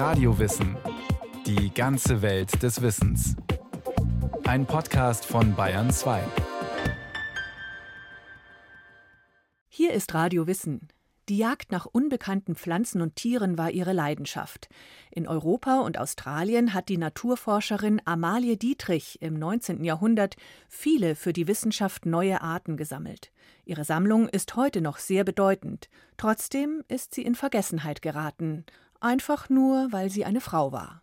Radiowissen. Die ganze Welt des Wissens. Ein Podcast von Bayern 2. Hier ist Radio Wissen. Die Jagd nach unbekannten Pflanzen und Tieren war ihre Leidenschaft. In Europa und Australien hat die Naturforscherin Amalie Dietrich im 19. Jahrhundert viele für die Wissenschaft neue Arten gesammelt. Ihre Sammlung ist heute noch sehr bedeutend. Trotzdem ist sie in Vergessenheit geraten, einfach nur, weil sie eine Frau war.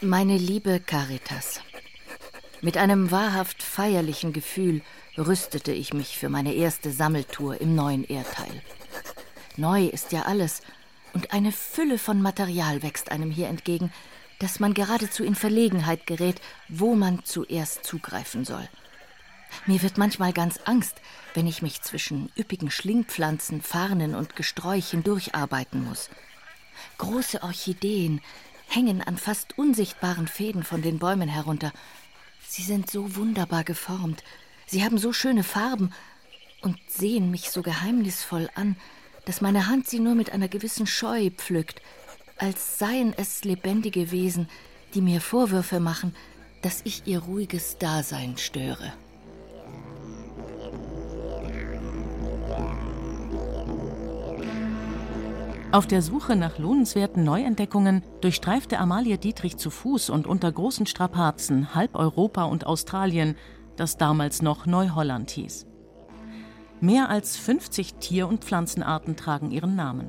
Meine liebe Caritas, mit einem wahrhaft feierlichen Gefühl rüstete ich mich für meine erste Sammeltour im neuen Erdteil. Neu ist ja alles, und eine Fülle von Material wächst einem hier entgegen, dass man geradezu in Verlegenheit gerät, wo man zuerst zugreifen soll. Mir wird manchmal ganz Angst, wenn ich mich zwischen üppigen Schlingpflanzen, Farnen und Gesträuch hindurcharbeiten muss. Große Orchideen hängen an fast unsichtbaren Fäden von den Bäumen herunter. Sie sind so wunderbar geformt, Sie haben so schöne Farben und sehen mich so geheimnisvoll an, dass meine Hand sie nur mit einer gewissen Scheu pflückt, als seien es lebendige Wesen, die mir Vorwürfe machen, dass ich ihr ruhiges Dasein störe. Auf der Suche nach lohnenswerten Neuentdeckungen durchstreifte Amalie Dietrich zu Fuß und unter großen Strapazen halb Europa und Australien, das damals noch Neuholland hieß. Mehr als 50 Tier- und Pflanzenarten tragen ihren Namen.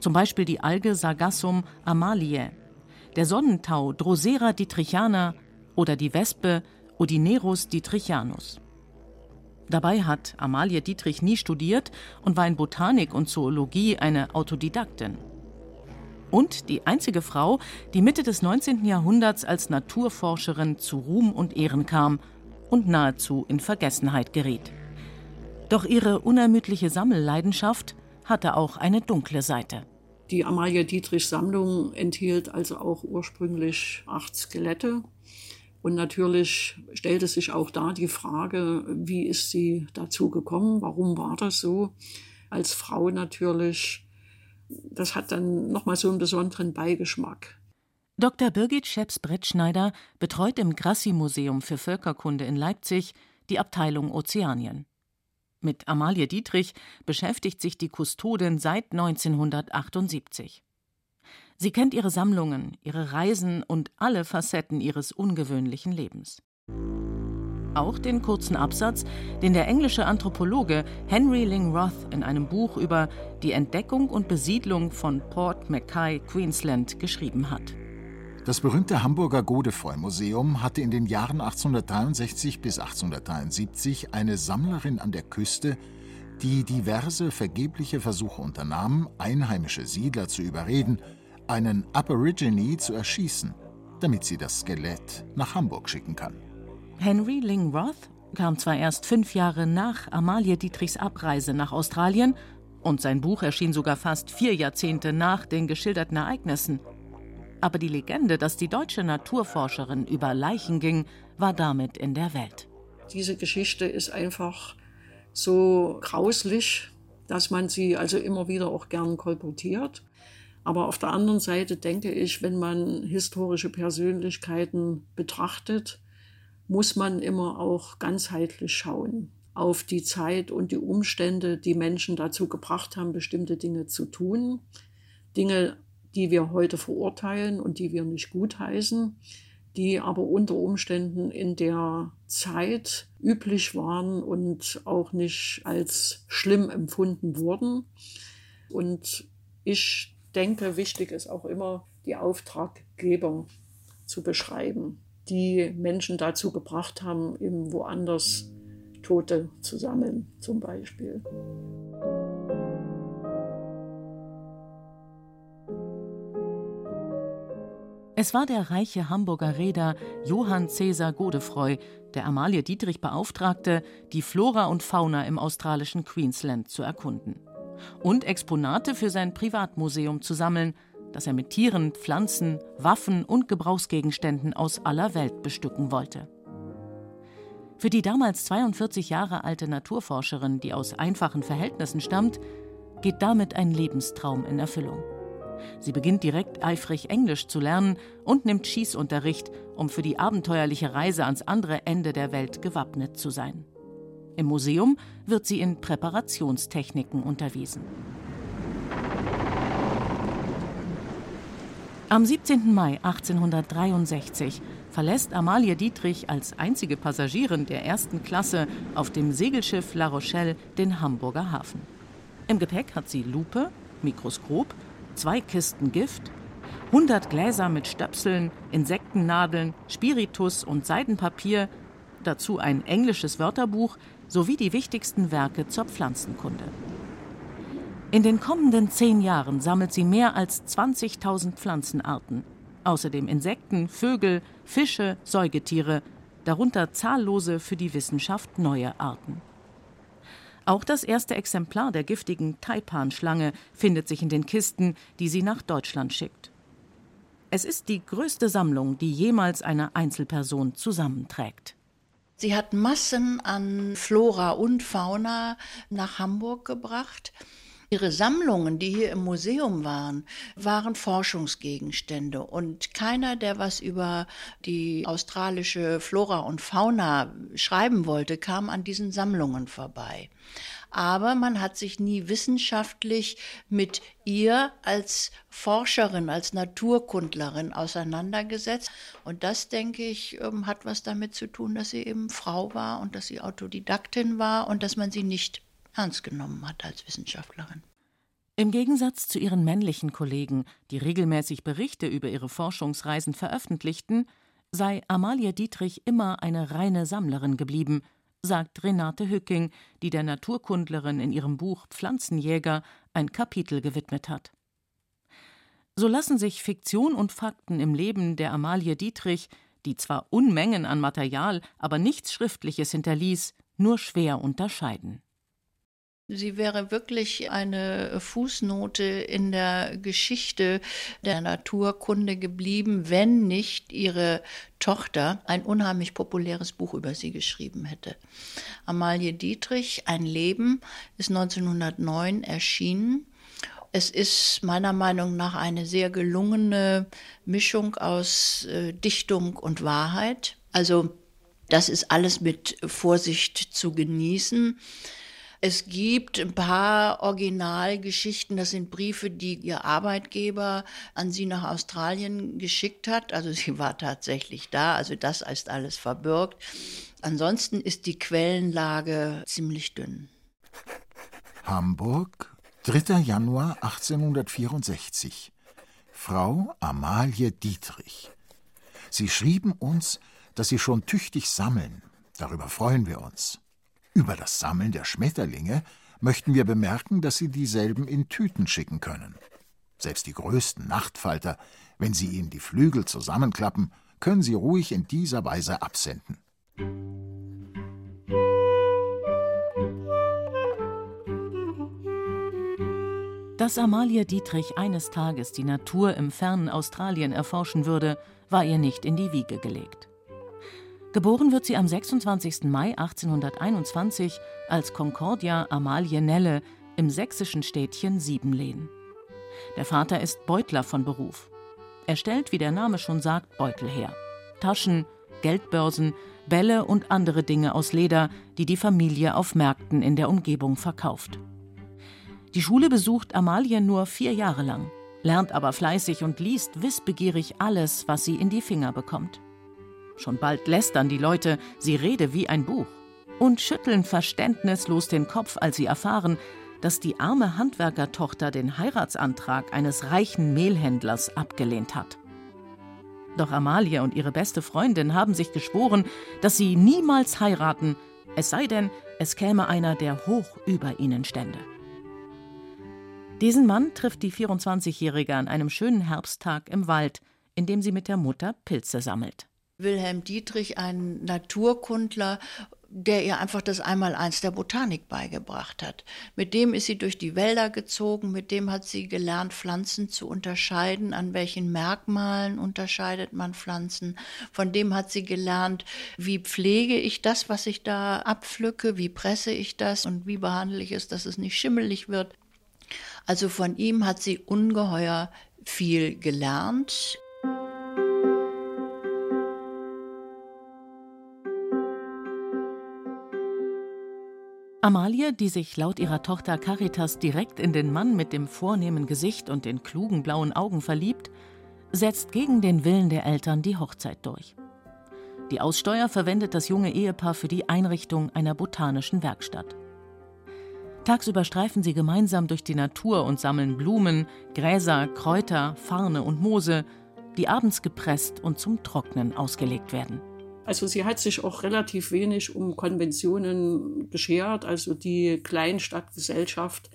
Zum Beispiel die Alge Sargassum amaliae, der Sonnentau Drosera dietrichana oder die Wespe Odinerus dietrichanus. Dabei hat Amalie Dietrich nie studiert und war in Botanik und Zoologie eine Autodidaktin. Und die einzige Frau, die Mitte des 19. Jahrhunderts als Naturforscherin zu Ruhm und Ehren kam und nahezu in Vergessenheit geriet. Doch ihre unermüdliche Sammelleidenschaft hatte auch eine dunkle Seite. Die Amalie Dietrich Sammlung enthielt also auch ursprünglich acht Skelette. Und natürlich stellte sich auch da die Frage, wie ist sie dazu gekommen? Warum war das so? Als Frau natürlich. Das hat dann nochmal so einen besonderen Beigeschmack. Dr. Birgit Scheps-Brettschneider betreut im Grassi-Museum für Völkerkunde in Leipzig die Abteilung Ozeanien. Mit Amalie Dietrich beschäftigt sich die Kustodin seit 1978. Sie kennt ihre Sammlungen, ihre Reisen und alle Facetten ihres ungewöhnlichen Lebens. Auch den kurzen Absatz, den der englische Anthropologe Henry Ling Roth in einem Buch über die Entdeckung und Besiedlung von Port Mackay, Queensland, geschrieben hat. Das berühmte Hamburger Godefroy-Museum hatte in den Jahren 1863 bis 1873 eine Sammlerin an der Küste, die diverse vergebliche Versuche unternahm, einheimische Siedler zu überreden, einen Aborigine zu erschießen, damit sie das Skelett nach Hamburg schicken kann. Henry Ling Roth kam zwar erst fünf Jahre nach Amalie Dietrichs Abreise nach Australien, und sein Buch erschien sogar fast vier Jahrzehnte nach den geschilderten Ereignissen. Aber die Legende, dass die deutsche Naturforscherin über Leichen ging, war damit in der Welt. Diese Geschichte ist einfach so grauslich, dass man sie also immer wieder auch gern kolportiert. Aber auf der anderen Seite denke ich, wenn man historische Persönlichkeiten betrachtet, muss man immer auch ganzheitlich schauen auf die Zeit und die Umstände, die Menschen dazu gebracht haben, bestimmte Dinge zu tun. Dinge die wir heute verurteilen und die wir nicht gutheißen, die aber unter Umständen in der Zeit üblich waren und auch nicht als schlimm empfunden wurden. Und ich denke, wichtig ist auch immer, die Auftraggeber zu beschreiben, die Menschen dazu gebracht haben, eben woanders Tote zu sammeln, zum Beispiel. Es war der reiche Hamburger Reeder Johann Cäsar Godefroy, der Amalie Dietrich beauftragte, die Flora und Fauna im australischen Queensland zu erkunden und Exponate für sein Privatmuseum zu sammeln, das er mit Tieren, Pflanzen, Waffen und Gebrauchsgegenständen aus aller Welt bestücken wollte. Für die damals 42 Jahre alte Naturforscherin, die aus einfachen Verhältnissen stammt, geht damit ein Lebenstraum in Erfüllung. Sie beginnt direkt eifrig Englisch zu lernen und nimmt Schießunterricht, um für die abenteuerliche Reise ans andere Ende der Welt gewappnet zu sein. Im Museum wird sie in Präparationstechniken unterwiesen. Am 17. Mai 1863 verlässt Amalie Dietrich als einzige Passagierin der ersten Klasse auf dem Segelschiff La Rochelle den Hamburger Hafen. Im Gepäck hat sie Lupe, Mikroskop, zwei Kisten Gift, 100 Gläser mit Stöpseln, Insektennadeln, Spiritus und Seidenpapier, dazu ein englisches Wörterbuch sowie die wichtigsten Werke zur Pflanzenkunde. In den kommenden zehn Jahren sammelt sie mehr als 20.000 Pflanzenarten, außerdem Insekten, Vögel, Fische, Säugetiere, darunter zahllose für die Wissenschaft neue Arten. Auch das erste Exemplar der giftigen Taipan-Schlange findet sich in den Kisten, die sie nach Deutschland schickt. Es ist die größte Sammlung, die jemals eine Einzelperson zusammenträgt. Sie hat Massen an Flora und Fauna nach Hamburg gebracht. Ihre Sammlungen, die hier im Museum waren, waren Forschungsgegenstände und keiner, der was über die australische Flora und Fauna schreiben wollte, kam an diesen Sammlungen vorbei. Aber man hat sich nie wissenschaftlich mit ihr als Forscherin, als Naturkundlerin auseinandergesetzt. Und das, denke ich, ähm, hat was damit zu tun, dass sie eben Frau war und dass sie Autodidaktin war und dass man sie nicht ernst genommen hat als Wissenschaftlerin. Im Gegensatz zu ihren männlichen Kollegen, die regelmäßig Berichte über ihre Forschungsreisen veröffentlichten, sei Amalie Dietrich immer eine reine Sammlerin geblieben, sagt Renate Hücking, die der Naturkundlerin in ihrem Buch Pflanzenjäger ein Kapitel gewidmet hat. So lassen sich Fiktion und Fakten im Leben der Amalie Dietrich, die zwar Unmengen an Material, aber nichts Schriftliches hinterließ, nur schwer unterscheiden. Sie wäre wirklich eine Fußnote in der Geschichte der Naturkunde geblieben, wenn nicht ihre Tochter ein unheimlich populäres Buch über sie geschrieben hätte. Amalie Dietrich, Ein Leben, ist 1909 erschienen. Es ist meiner Meinung nach eine sehr gelungene Mischung aus äh, Dichtung und Wahrheit. Also das ist alles mit Vorsicht zu genießen. Es gibt ein paar Originalgeschichten, das sind Briefe, die ihr Arbeitgeber an sie nach Australien geschickt hat. Also sie war tatsächlich da, also das ist alles verbirgt. Ansonsten ist die Quellenlage ziemlich dünn. Hamburg, 3. Januar 1864. Frau Amalie Dietrich. Sie schrieben uns, dass Sie schon tüchtig sammeln. Darüber freuen wir uns. Über das Sammeln der Schmetterlinge möchten wir bemerken, dass Sie dieselben in Tüten schicken können. Selbst die größten Nachtfalter, wenn Sie ihnen die Flügel zusammenklappen, können Sie ruhig in dieser Weise absenden. Dass Amalia Dietrich eines Tages die Natur im fernen Australien erforschen würde, war ihr nicht in die Wiege gelegt. Geboren wird sie am 26. Mai 1821 als Concordia Amalie Nelle im sächsischen Städtchen Siebenlehn. Der Vater ist Beutler von Beruf. Er stellt, wie der Name schon sagt, Beutel her. Taschen, Geldbörsen, Bälle und andere Dinge aus Leder, die die Familie auf Märkten in der Umgebung verkauft. Die Schule besucht Amalie nur vier Jahre lang, lernt aber fleißig und liest wissbegierig alles, was sie in die Finger bekommt. Schon bald lästern die Leute, sie rede wie ein Buch und schütteln verständnislos den Kopf, als sie erfahren, dass die arme Handwerkertochter den Heiratsantrag eines reichen Mehlhändlers abgelehnt hat. Doch Amalie und ihre beste Freundin haben sich geschworen, dass sie niemals heiraten, es sei denn, es käme einer, der hoch über ihnen stände. Diesen Mann trifft die 24-Jährige an einem schönen Herbsttag im Wald, in dem sie mit der Mutter Pilze sammelt. Wilhelm Dietrich, ein Naturkundler, der ihr einfach das Einmaleins der Botanik beigebracht hat. Mit dem ist sie durch die Wälder gezogen, mit dem hat sie gelernt, Pflanzen zu unterscheiden, an welchen Merkmalen unterscheidet man Pflanzen. Von dem hat sie gelernt, wie pflege ich das, was ich da abpflücke, wie presse ich das und wie behandle ich es, dass es nicht schimmelig wird. Also von ihm hat sie ungeheuer viel gelernt. Amalie, die sich laut ihrer Tochter Caritas direkt in den Mann mit dem vornehmen Gesicht und den klugen blauen Augen verliebt, setzt gegen den Willen der Eltern die Hochzeit durch. Die Aussteuer verwendet das junge Ehepaar für die Einrichtung einer botanischen Werkstatt. Tagsüber streifen sie gemeinsam durch die Natur und sammeln Blumen, Gräser, Kräuter, Farne und Moose, die abends gepresst und zum Trocknen ausgelegt werden. Also sie hat sich auch relativ wenig um Konventionen geschert. Also die Kleinstadtgesellschaft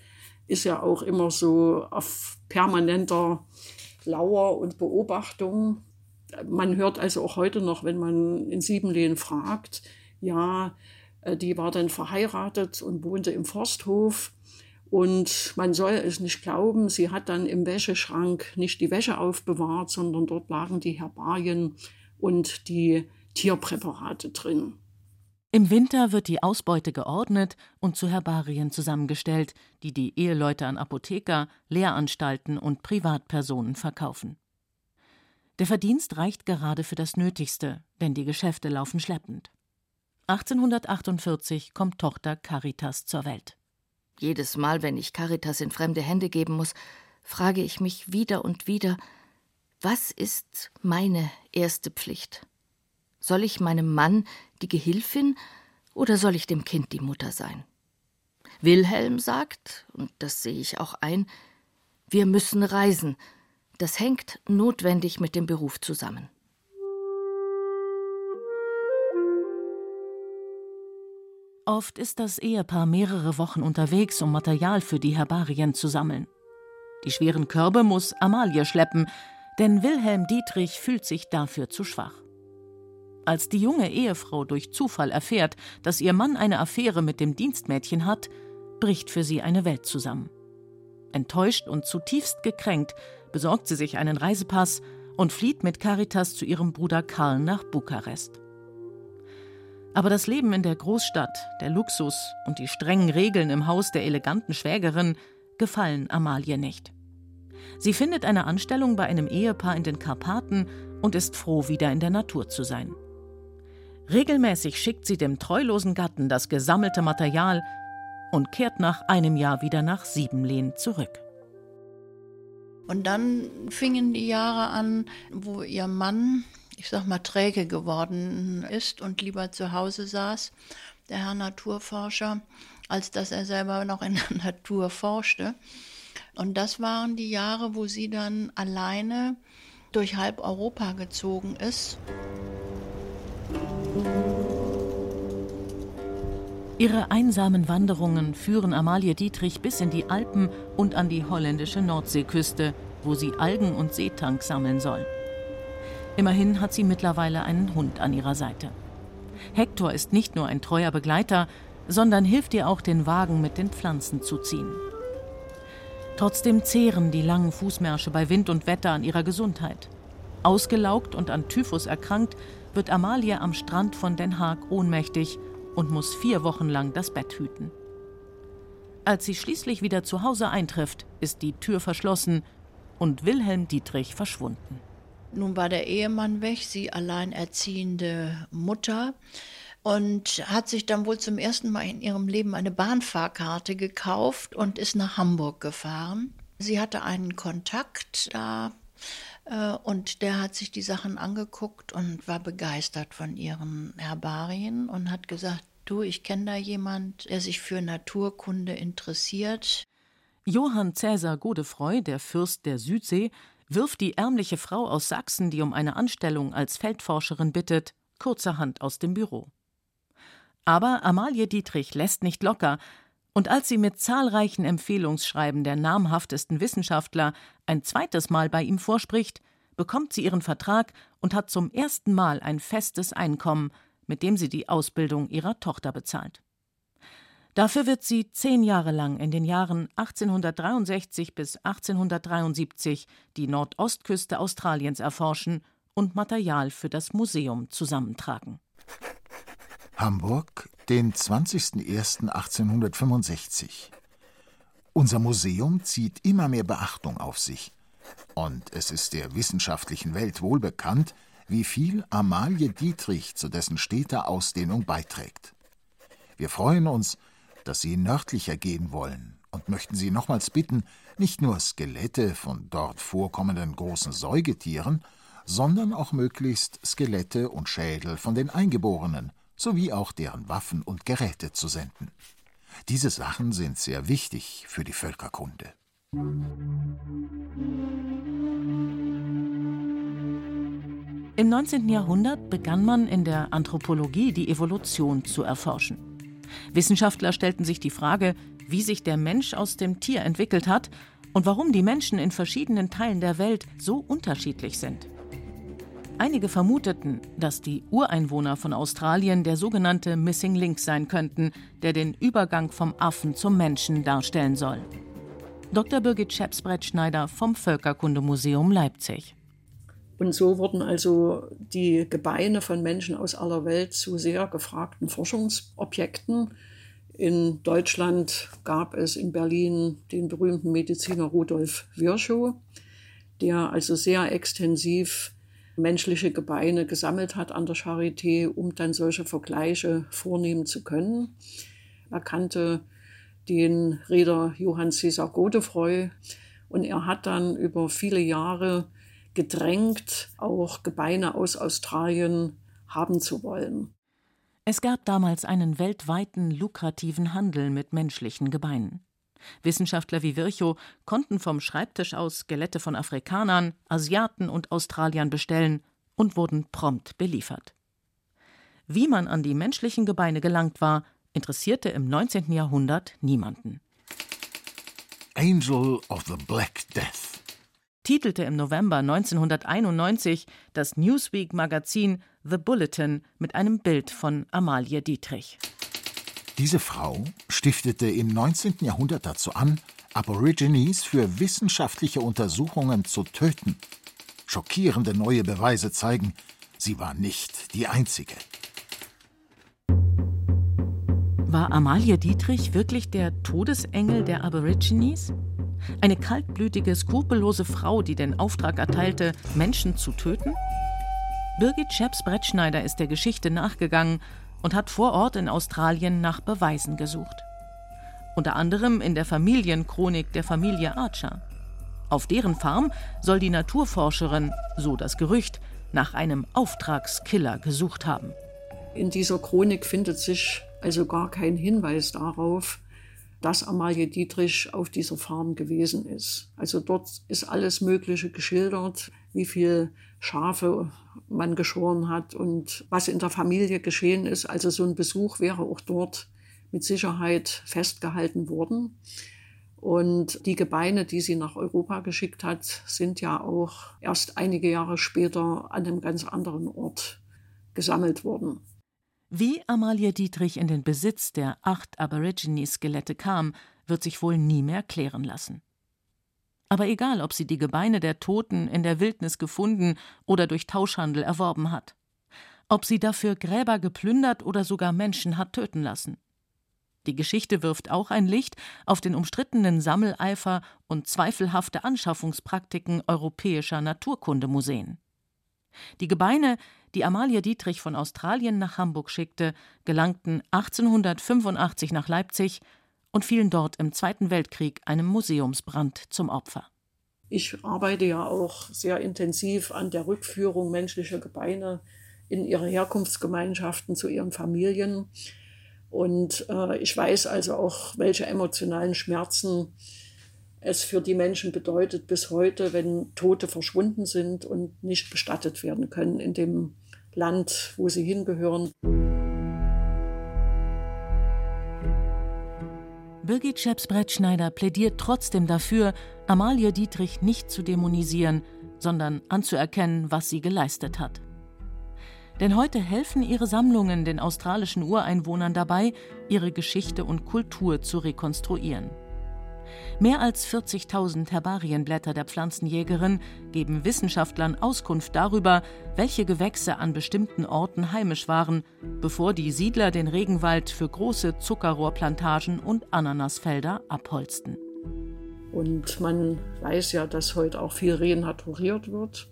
ist ja auch immer so auf permanenter Lauer und Beobachtung. Man hört also auch heute noch, wenn man in Siebenlehen fragt, ja, äh, die war dann verheiratet und wohnte im Forsthof. Und man soll es nicht glauben, sie hat dann im Wäscheschrank nicht die Wäsche aufbewahrt, sondern dort lagen die Herbarien und die Tierpräparate drin. Im Winter wird die Ausbeute geordnet und zu Herbarien zusammengestellt, die die Eheleute an Apotheker, Lehranstalten und Privatpersonen verkaufen. Der Verdienst reicht gerade für das Nötigste, denn die Geschäfte laufen schleppend. 1848 kommt Tochter Caritas zur Welt. Jedes Mal, wenn ich Caritas in fremde Hände geben muss, frage ich mich wieder und wieder, was ist meine erste Pflicht? Soll ich meinem Mann die Gehilfin oder soll ich dem Kind die Mutter sein? Wilhelm sagt, und das sehe ich auch ein, wir müssen reisen. Das hängt notwendig mit dem Beruf zusammen. Oft ist das Ehepaar mehrere Wochen unterwegs, um Material für die Herbarien zu sammeln. Die schweren Körbe muss Amalie schleppen, denn Wilhelm Dietrich fühlt sich dafür zu schwach. Als die junge Ehefrau durch Zufall erfährt, dass ihr Mann eine Affäre mit dem Dienstmädchen hat, bricht für sie eine Welt zusammen. Enttäuscht und zutiefst gekränkt besorgt sie sich einen Reisepass und flieht mit Caritas zu ihrem Bruder Karl nach Bukarest. Aber das Leben in der Großstadt, der Luxus und die strengen Regeln im Haus der eleganten Schwägerin gefallen Amalie nicht. Sie findet eine Anstellung bei einem Ehepaar in den Karpaten und ist froh, wieder in der Natur zu sein. Regelmäßig schickt sie dem treulosen Gatten das gesammelte Material und kehrt nach einem Jahr wieder nach Siebenlehn zurück. Und dann fingen die Jahre an, wo ihr Mann, ich sag mal, träge geworden ist und lieber zu Hause saß, der Herr Naturforscher, als dass er selber noch in der Natur forschte. Und das waren die Jahre, wo sie dann alleine durch halb Europa gezogen ist. Ihre einsamen Wanderungen führen Amalie Dietrich bis in die Alpen und an die holländische Nordseeküste, wo sie Algen und Seetank sammeln soll. Immerhin hat sie mittlerweile einen Hund an ihrer Seite. Hector ist nicht nur ein treuer Begleiter, sondern hilft ihr auch, den Wagen mit den Pflanzen zu ziehen. Trotzdem zehren die langen Fußmärsche bei Wind und Wetter an ihrer Gesundheit. Ausgelaugt und an Typhus erkrankt, wird Amalie am Strand von Den Haag ohnmächtig und muss vier Wochen lang das Bett hüten. Als sie schließlich wieder zu Hause eintrifft, ist die Tür verschlossen und Wilhelm Dietrich verschwunden. Nun war der Ehemann weg, sie alleinerziehende Mutter und hat sich dann wohl zum ersten Mal in ihrem Leben eine Bahnfahrkarte gekauft und ist nach Hamburg gefahren. Sie hatte einen Kontakt da und der hat sich die Sachen angeguckt und war begeistert von ihren Herbarien und hat gesagt, du, ich kenne da jemand, der sich für Naturkunde interessiert. Johann Cäsar Godefroy, der Fürst der Südsee, wirft die ärmliche Frau aus Sachsen, die um eine Anstellung als Feldforscherin bittet, kurzerhand aus dem Büro. Aber Amalie Dietrich lässt nicht locker, und als sie mit zahlreichen Empfehlungsschreiben der namhaftesten Wissenschaftler ein zweites Mal bei ihm vorspricht, bekommt sie ihren Vertrag und hat zum ersten Mal ein festes Einkommen, mit dem sie die Ausbildung ihrer Tochter bezahlt. Dafür wird sie zehn Jahre lang in den Jahren 1863 bis 1873 die Nordostküste Australiens erforschen und Material für das Museum zusammentragen. Hamburg, den 20.01.1865. Unser Museum zieht immer mehr Beachtung auf sich. Und es ist der wissenschaftlichen Welt wohl bekannt, wie viel Amalie Dietrich zu dessen steter Ausdehnung beiträgt. Wir freuen uns, dass Sie nördlicher gehen wollen und möchten Sie nochmals bitten, nicht nur Skelette von dort vorkommenden großen Säugetieren, sondern auch möglichst Skelette und Schädel von den Eingeborenen sowie auch deren Waffen und Geräte zu senden. Diese Sachen sind sehr wichtig für die Völkerkunde. Im 19. Jahrhundert begann man in der Anthropologie die Evolution zu erforschen. Wissenschaftler stellten sich die Frage, wie sich der Mensch aus dem Tier entwickelt hat und warum die Menschen in verschiedenen Teilen der Welt so unterschiedlich sind. Einige vermuteten, dass die Ureinwohner von Australien der sogenannte Missing Link sein könnten, der den Übergang vom Affen zum Menschen darstellen soll. Dr. Birgit Schepsbrett-Schneider vom Völkerkundemuseum Leipzig. Und so wurden also die Gebeine von Menschen aus aller Welt zu sehr gefragten Forschungsobjekten. In Deutschland gab es in Berlin den berühmten Mediziner Rudolf Virchow, der also sehr extensiv menschliche Gebeine gesammelt hat an der Charité, um dann solche Vergleiche vornehmen zu können. Er kannte den Reeder Johann Cäsar Godefroy und er hat dann über viele Jahre gedrängt, auch Gebeine aus Australien haben zu wollen. Es gab damals einen weltweiten lukrativen Handel mit menschlichen Gebeinen. Wissenschaftler wie Virchow konnten vom Schreibtisch aus Skelette von Afrikanern, Asiaten und Australiern bestellen und wurden prompt beliefert. Wie man an die menschlichen Gebeine gelangt war, interessierte im 19. Jahrhundert niemanden. Angel of the Black Death titelte im November 1991 das Newsweek-Magazin The Bulletin mit einem Bild von Amalie Dietrich. Diese Frau stiftete im 19. Jahrhundert dazu an, Aborigines für wissenschaftliche Untersuchungen zu töten. Schockierende neue Beweise zeigen, sie war nicht die einzige. War Amalie Dietrich wirklich der Todesengel der Aborigines? Eine kaltblütige, skrupellose Frau, die den Auftrag erteilte, Menschen zu töten? Birgit Scheps-Brettschneider ist der Geschichte nachgegangen und hat vor Ort in Australien nach Beweisen gesucht. Unter anderem in der Familienchronik der Familie Archer. Auf deren Farm soll die Naturforscherin, so das Gerücht, nach einem Auftragskiller gesucht haben. In dieser Chronik findet sich also gar kein Hinweis darauf, dass Amalie Dietrich auf dieser Farm gewesen ist. Also dort ist alles Mögliche geschildert, wie viel Schafe man geschoren hat und was in der Familie geschehen ist. Also so ein Besuch wäre auch dort mit Sicherheit festgehalten worden. Und die Gebeine, die sie nach Europa geschickt hat, sind ja auch erst einige Jahre später an einem ganz anderen Ort gesammelt worden. Wie Amalie Dietrich in den Besitz der acht Aborigine-Skelette kam, wird sich wohl nie mehr klären lassen. Aber egal, ob sie die Gebeine der Toten in der Wildnis gefunden oder durch Tauschhandel erworben hat. Ob sie dafür Gräber geplündert oder sogar Menschen hat töten lassen. Die Geschichte wirft auch ein Licht auf den umstrittenen Sammeleifer und zweifelhafte Anschaffungspraktiken europäischer Naturkundemuseen. Die Gebeine, die Amalie Dietrich von Australien nach Hamburg schickte, gelangten 1885 nach Leipzig und fielen dort im Zweiten Weltkrieg einem Museumsbrand zum Opfer. Ich arbeite ja auch sehr intensiv an der Rückführung menschlicher Gebeine in ihre Herkunftsgemeinschaften zu ihren Familien. Und äh, ich weiß also auch, welche emotionalen Schmerzen es für die Menschen bedeutet bis heute, wenn Tote verschwunden sind und nicht bestattet werden können in dem Land, wo sie hingehören. Birgit Scheps-Brettschneider plädiert trotzdem dafür, Amalie Dietrich nicht zu dämonisieren, sondern anzuerkennen, was sie geleistet hat. Denn heute helfen ihre Sammlungen den australischen Ureinwohnern dabei, ihre Geschichte und Kultur zu rekonstruieren. Mehr als 40.000 Herbarienblätter der Pflanzenjägerin geben Wissenschaftlern Auskunft darüber, welche Gewächse an bestimmten Orten heimisch waren, bevor die Siedler den Regenwald für große Zuckerrohrplantagen und Ananasfelder abholzten. Und man weiß ja, dass heute auch viel renaturiert wird.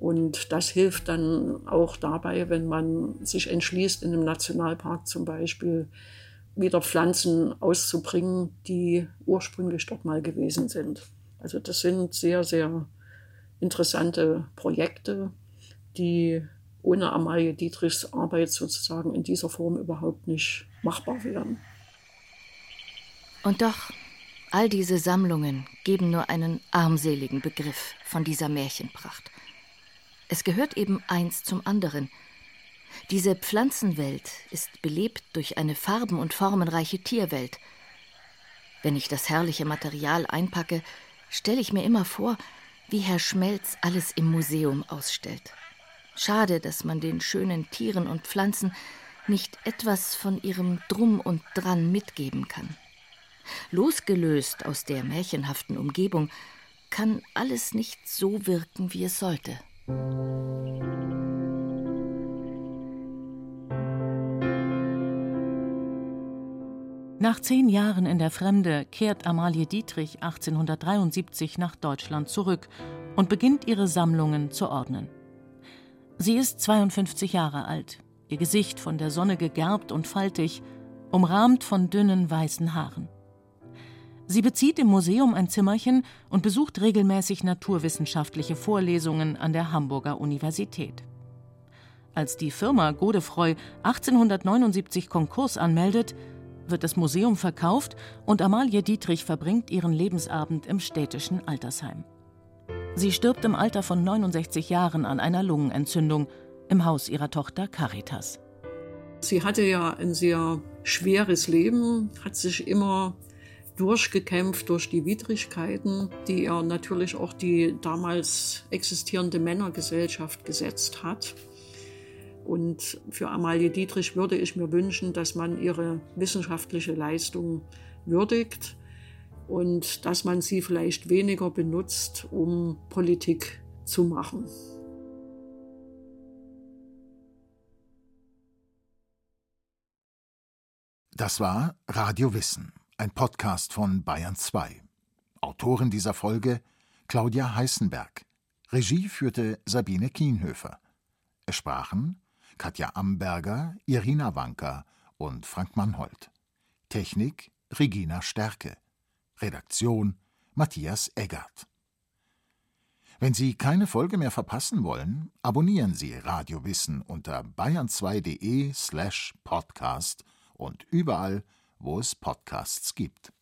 Und das hilft dann auch dabei, wenn man sich entschließt, in einem Nationalpark zum Beispiel wieder Pflanzen auszubringen, die ursprünglich dort mal gewesen sind. Also das sind sehr, sehr interessante Projekte, die ohne Amalie Dietrichs Arbeit sozusagen in dieser Form überhaupt nicht machbar wären. Und doch, all diese Sammlungen geben nur einen armseligen Begriff von dieser Märchenpracht. Es gehört eben eins zum anderen. Diese Pflanzenwelt ist belebt durch eine farben- und formenreiche Tierwelt. Wenn ich das herrliche Material einpacke, stelle ich mir immer vor, wie Herr Schmelz alles im Museum ausstellt. Schade, dass man den schönen Tieren und Pflanzen nicht etwas von ihrem Drum und Dran mitgeben kann. Losgelöst aus der märchenhaften Umgebung kann alles nicht so wirken, wie es sollte. Nach zehn Jahren in der Fremde kehrt Amalie Dietrich 1873 nach Deutschland zurück und beginnt ihre Sammlungen zu ordnen. Sie ist 52 Jahre alt, ihr Gesicht von der Sonne gegerbt und faltig, umrahmt von dünnen weißen Haaren. Sie bezieht im Museum ein Zimmerchen und besucht regelmäßig naturwissenschaftliche Vorlesungen an der Hamburger Universität. Als die Firma Godefroy 1879 Konkurs anmeldet, wird das Museum verkauft und Amalie Dietrich verbringt ihren Lebensabend im städtischen Altersheim. Sie stirbt im Alter von 69 Jahren an einer Lungenentzündung im Haus ihrer Tochter Caritas. Sie hatte ja ein sehr schweres Leben, hat sich immer durchgekämpft durch die Widrigkeiten, die er natürlich auch die damals existierende Männergesellschaft gesetzt hat. Und für Amalie Dietrich würde ich mir wünschen, dass man ihre wissenschaftliche Leistung würdigt und dass man sie vielleicht weniger benutzt, um Politik zu machen. Das war Radio Wissen, ein Podcast von Bayern 2. Autorin dieser Folge Claudia Heißenberg. Regie führte Sabine Kienhöfer. Es sprachen Katja Amberger, Irina Wanker und Frank Mannhold. Technik Regina Stärke. Redaktion Matthias Eggert. Wenn Sie keine Folge mehr verpassen wollen, abonnieren Sie Radio Wissen unter bayern2.de slash podcast und überall, wo es Podcasts gibt.